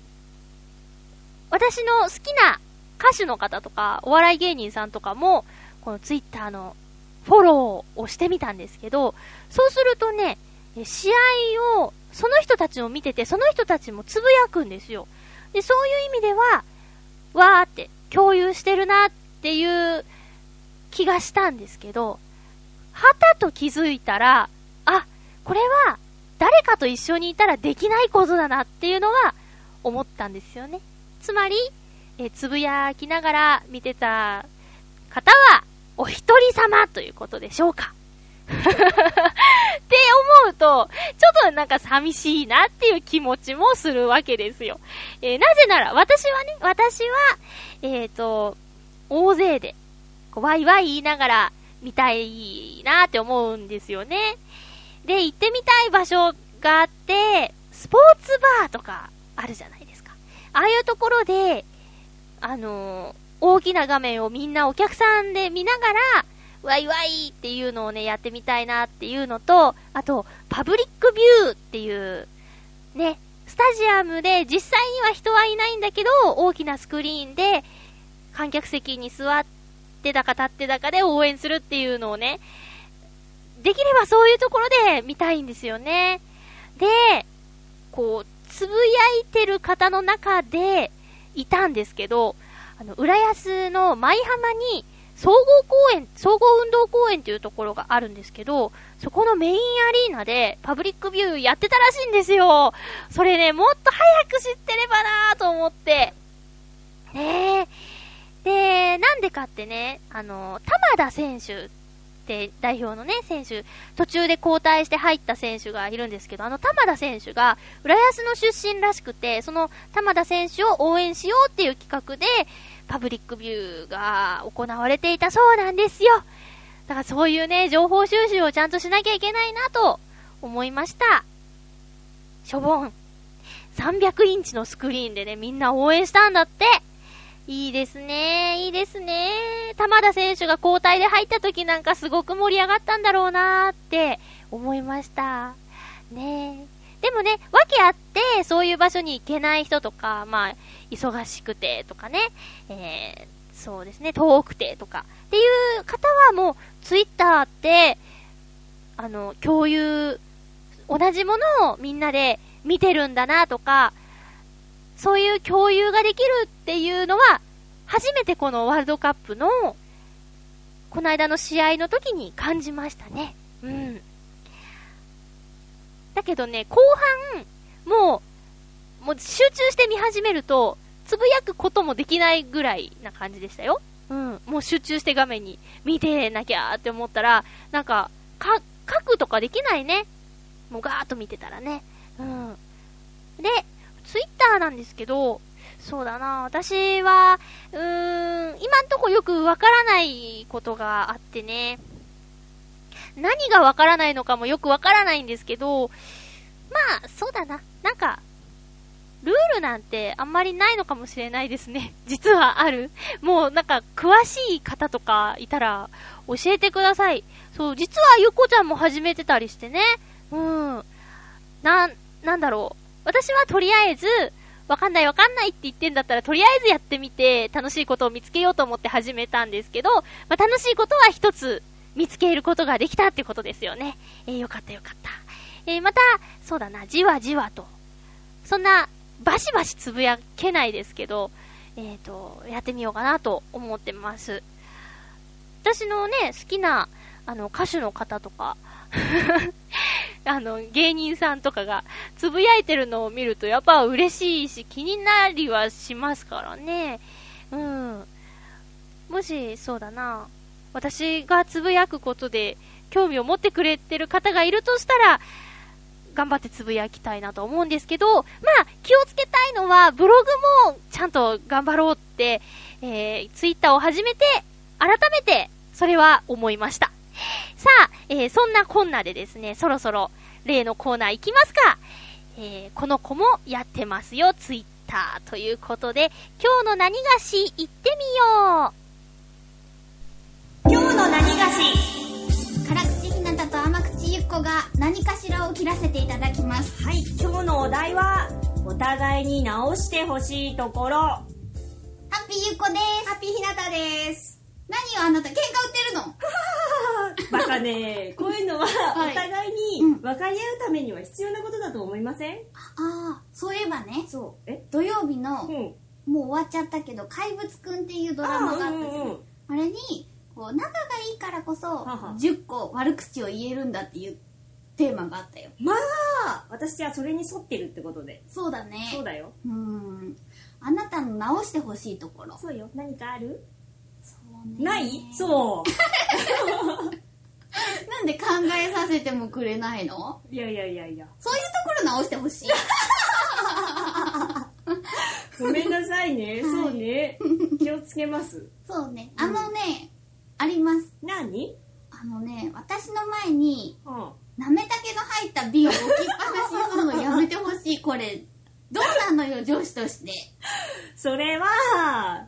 私の好きな歌手の方とか、お笑い芸人さんとかも、このツイッターのフォローをしてみたんですけど、そうするとね、試合を、その人たちを見てて、その人たちもつぶやくんですよ。で、そういう意味では、わーって共有してるなっていう気がしたんですけど、はたと気づいたら、あ、これは誰かと一緒にいたらできないことだなっていうのは思ったんですよね。つまり、えつぶやきながら見てた方は、お一人様ということでしょうか。って思うと、ちょっとなんか寂しいなっていう気持ちもするわけですよ。えー、なぜなら、私はね、私は、えっ、ー、と、大勢で、こうワイワイ言いながら見たいなって思うんですよね。で、行ってみたい場所があって、スポーツバーとかあるじゃないですか。ああいうところで、あのー、大きな画面をみんなお客さんで見ながら、ワイワイっていうのをね、やってみたいなっていうのと、あと、パブリックビューっていう、ね、スタジアムで実際には人はいないんだけど、大きなスクリーンで、観客席に座ってだか立ってだかで応援するっていうのをね、できればそういうところで見たいんですよね。で、こう、つぶやいてる方の中でいたんですけど、あの、浦安の舞浜に総合公園、総合運動公園っていうところがあるんですけど、そこのメインアリーナでパブリックビューやってたらしいんですよ。それね、もっと早く知ってればなぁと思って。ねえ。で、なんでかってね、あの、玉田選手って代表のね、選手、途中で交代して入った選手がいるんですけど、あの玉田選手が、浦安の出身らしくて、その玉田選手を応援しようっていう企画で、パブリックビューが行われていたそうなんですよ。だからそういうね、情報収集をちゃんとしなきゃいけないなと思いました。しょぼん。300インチのスクリーンでね、みんな応援したんだって。いいですね、いいですね。玉田選手が交代で入った時なんかすごく盛り上がったんだろうなーって思いました。ね。でもね、わけあって、そういう場所に行けない人とか、まあ、忙しくてとかね、えー、そうですね、遠くてとか、っていう方はもう、ツイッターって、あの、共有、同じものをみんなで見てるんだなとか、そういう共有ができるっていうのは、初めてこのワールドカップの、この間の試合の時に感じましたね。うん。だけどね、後半、もう、もう集中して見始めると、つぶやくこともできないぐらいな感じでしたよ。うん。もう集中して画面に見てなきゃって思ったら、なんか、か、書くとかできないね。もうガーッと見てたらね。うん。で、ツイッターなんですけど、そうだな私は、うーん、今んとこよくわからないことがあってね。何がわからないのかもよくわからないんですけど、まあ、そうだな。なんか、ルールなんてあんまりないのかもしれないですね。実はある。もうなんか、詳しい方とかいたら、教えてください。そう、実はゆこちゃんも始めてたりしてね。うん。な、なんだろう。私はとりあえず、わかんないわかんないって言ってんだったら、とりあえずやってみて、楽しいことを見つけようと思って始めたんですけど、まあ、楽しいことは一つ見つけることができたってことですよね。えー、よかったよかった。えー、また、そうだな、じわじわと。そんな、バシバシつぶやけないですけど、えっ、ー、と、やってみようかなと思ってます。私のね、好きな、あの、歌手の方とか あの、芸人さんとかが、つぶやいてるのを見ると、やっぱ嬉しいし、気になりはしますからね。うん。もし、そうだな、私がつぶやくことで興味を持ってくれてる方がいるとしたら、頑張ってつぶやきたいなと思うんですけど、まあ、気をつけたいのは、ブログもちゃんと頑張ろうって、えー、ツイッターを始めて、改めて、それは思いました。さあ、えー、そんなこんなでですね、そろそろ例のコーナー行きますか。えー、この子もやってますよ、ツイッターということで、今日の何がし行ってみよう。今日の何がし辛口ひなたと甘口ゆっこが何かしらを切らせていただきます。はい今日のお題はお互いに直してほしいところ。ハッピーゆっこです。ハッピーひなたです何よあなた喧嘩売ってるの？バカね。こういうのはお互いに分かり合うためには必要なことだと思いません、ああそういえばね。そう。え土曜日の、うん、もう終わっちゃったけど「怪物くん」っていうドラマがあったじゃん、うんうん、あれにこう仲がいいからこそ10個悪口を言えるんだっていうテーマがあったよ。まあ私はそれに沿ってるってことで。そうだね。そうだよ。うん。あなたの直してほしいところ。そうよ。何かある？ない？そう なんで考えさせてもくれないの？いやいやいやいや。そういうところ直してほしい。ごめんなさいね。はいそうね。気をつけます。そうね。あのね、あります。何？あのね、私の前に、うん。なめたけの入った瓶を置きっぱなしにするのやめてほしい。これ、どうなのよ、上司として。それは、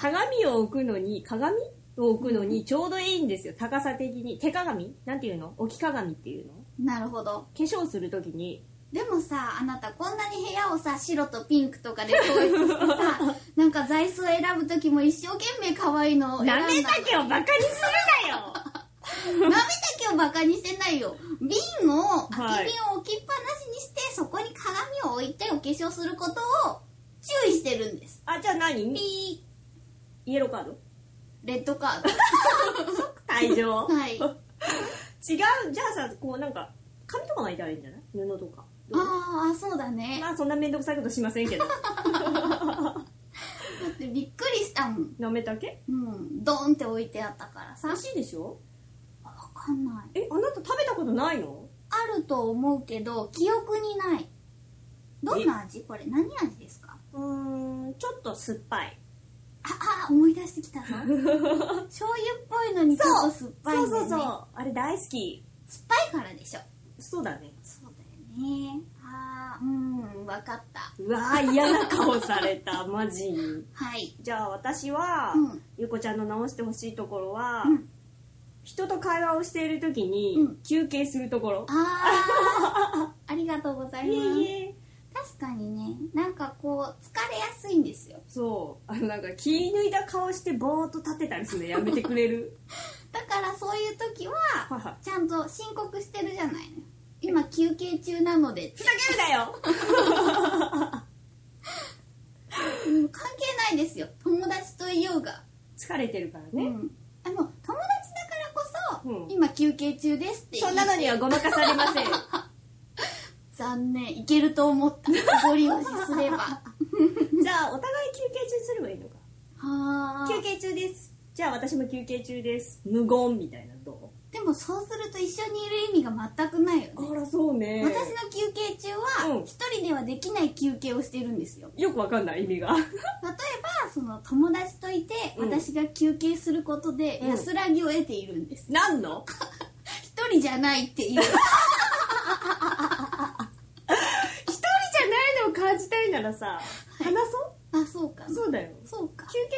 鏡を置くのに、鏡を置くのにちょうどいいんですよ。高さ的に。手鏡？なんていうの？置き鏡っていうの？なるほど。化粧するときに。でもさ、あなたこんなに部屋をさ、白とピンクとかで統一してさ、なんか座椅子を選ぶときも一生懸命可愛いのを選んだの。なめたけをバカにするなよ なめたけをバカにしてないよ。瓶を、はい空き瓶を置きっぱなしにして、そこに鏡を置いてお化粧することを注意してるんです。あ、じゃあ何？ピイエローカード？ー、レッドカード。退場はい。違う、じゃあさ、こうなんか、紙とか巻いたらいいんじゃない？布とか。ああ、そうだね。まあそんなめんどくさいことしませんけど。だってびっくりしたもん。なめたけ？うん。ドーンって置いてあったからさ。美味しいでしょ？あわかんない。え、あなた食べたことないの？あると思うけど、記憶にない。どんな味？これ何味ですか？うーん、ちょっと酸っぱい。あ、あ、思い出してきたぞ。醤油っぽいのにちょっと酸っぱいんだよね。そうそうそう。あれ大好き。酸っぱいからでしょ。そうだね。そうだよね。あー、うん、わかった。うわー嫌な顔された、マジに。はい。じゃあ私は、うんゆこちゃんの直してほしいところは、うん人と会話をしている時に、うん休憩するところ。あー、ありがとうございいます。えいえ。確かにね、なんかこう、疲れやすいんですよ。そう。あのなんか気抜いた顔してぼーっと立ってたりするのやめてくれる。だからそういう時は。ちゃんと申告してるじゃないのよ。今休憩中なので、ふざけるなようん関係ないですよ。友達といようが。疲れてるからね。うん。あの、友達だからこそ、うん今休憩中ですって言そんなのにはごまかされません。残念。いけると思った。ご利用しすれば。じゃあお互い休憩中すればいいのか。は休憩中です。じゃあ私も休憩中です。無言みたいなのどでもそうすると一緒にいる意味が全くないよね。うあらそうね。私の休憩中はうん一人ではできない休憩をしてるんですよ。よくわかんない意味が。例えば、その友達といてうん私が休憩することでうん安らぎを得ているんです。何の？一人じゃないっていう。一人じゃないのを感じたいならさ、話そう？あ、そうか。そうだよ。そうか休。憩中に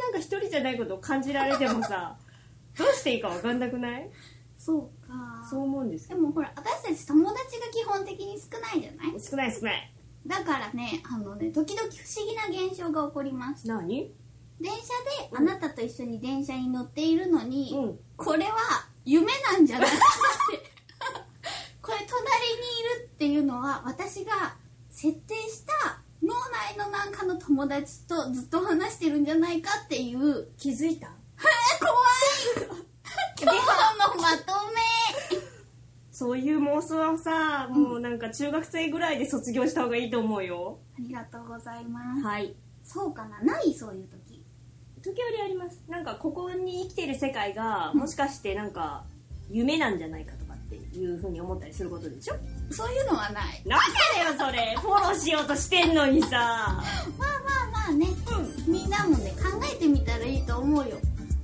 なんか一人じゃないことを感じられてもさ、どうしていいかわかんなくない？そうか。そう思うんですけでもほら、私たち友達が基本的に少ないじゃない？ど。少ない少ない。だからね、あのね、時々不思議な現象が起こります。何？電車であなたと一緒に電車に乗っているのに、うん。これは夢なんじゃないって。これ隣にいるっていうのは私が設定した脳内のなんかの友達とずっと話してるんじゃないかっていう、気づいた？怖い今日のまとめそういう妄想はさ、もうなんか中学生ぐらいで卒業した方がいいと思うよ。ありがとうございます。はい。そうかな？ないそういう時。時折あります。なんかここに生きてる世界が、もしかしてなんか夢なんじゃないかとかっていうふうに思ったりすることでしょ？そういうのはない。なんでだよそれフォローしようとしてんのにさ。まあまあまあね、みんなもね、考えてみたらいいと思うよ。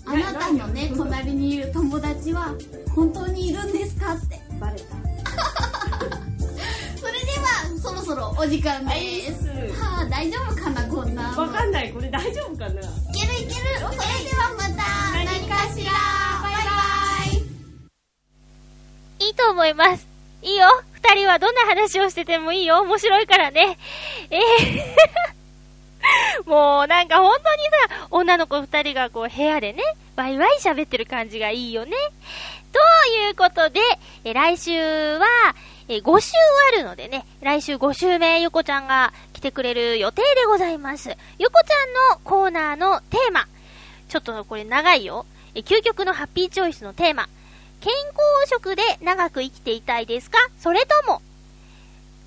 あなたのね、な隣にいる友達は本当にいるんですかって。バレた。それでは、そろそろお時間。です。はあ、大丈夫かな、こんな。わかんない。これ大丈夫かな？いけるいける。それではまた、何かしら。いいと思います。いいよ。二人はどんな話をしててもいいよ。面白いからね。えー もうなんか本当にさ、女の子二人がこう部屋でね、ワイワイ喋ってる感じがいいよね。ということで、え来週は、え5週あるのでね、来週5週目、ゆこちゃんが来てくれる予定でございます。ゆこちゃんのコーナーのテーマ。ちょっとこれ長いよ。え究極のハッピーチョイスのテーマ。健康食で長く生きていたいですか？それとも、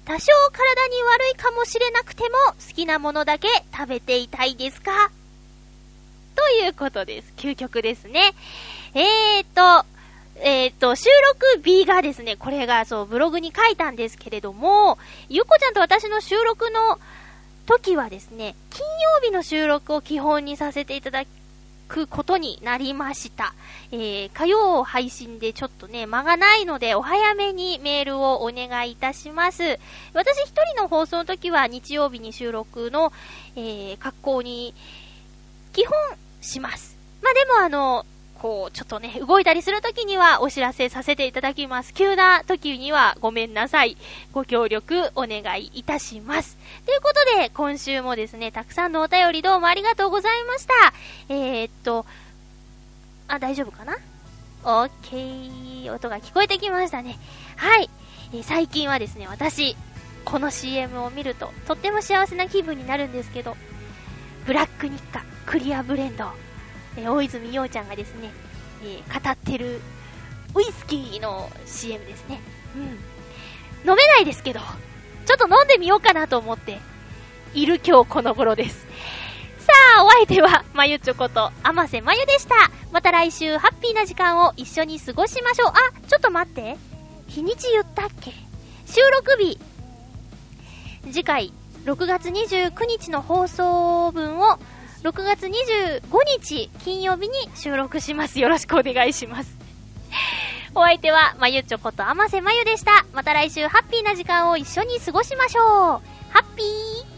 多少体に悪いかもしれなくても好きなものだけ食べていたいですか？ということです。究極ですね。えーと、えっ、と、収録日がですね、これがそう、ブログに書いたんですけれども、ゆうこちゃんと私の収録の時はですね、金曜日の収録を基本にさせていただくことになりました。えー、火曜配信でちょっとね、間がないので、お早めにメールをお願いいたします。私一人の放送の時は日曜日に収録の、えー、格好に、基本します。まあ、でもあの、こう、ちょっとね、動いたりするときにはお知らせさせていただきます。急な時にはごめんなさい。ご協力お願いいたします。ということで、今週もですね、たくさんのお便りどうもありがとうございました。えー、っと、あ、大丈夫かな？オッケー。音が聞こえてきましたね。はい。えー最近はですね、私、この CM を見ると、とっても幸せな気分になるんですけど、ブラック日課クリアブレンド、えー大泉洋ちゃんがですね、えー語ってるウイスキーの CM ですね。うん。飲めないですけど、ちょっと飲んでみようかなと思って、いる今日この頃です。さあ、お相手は、まゆちょこと、あませまゆでした。また来週、ハッピーな時間を一緒に過ごしましょう。あ、ちょっと待って。日にち言ったっけ？収録日。次回、6月29日の放送分を、6月25日金曜日に収録します。よろしくお願いします。お相手は、まゆちょことあませまゆでした。また来週ハッピーな時間を一緒に過ごしましょう。ハッピー